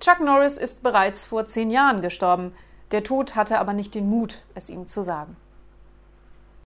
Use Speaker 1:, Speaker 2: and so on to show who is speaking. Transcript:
Speaker 1: Chuck Norris ist bereits vor zehn Jahren gestorben. Der Tod hatte aber nicht den Mut, es ihm zu sagen.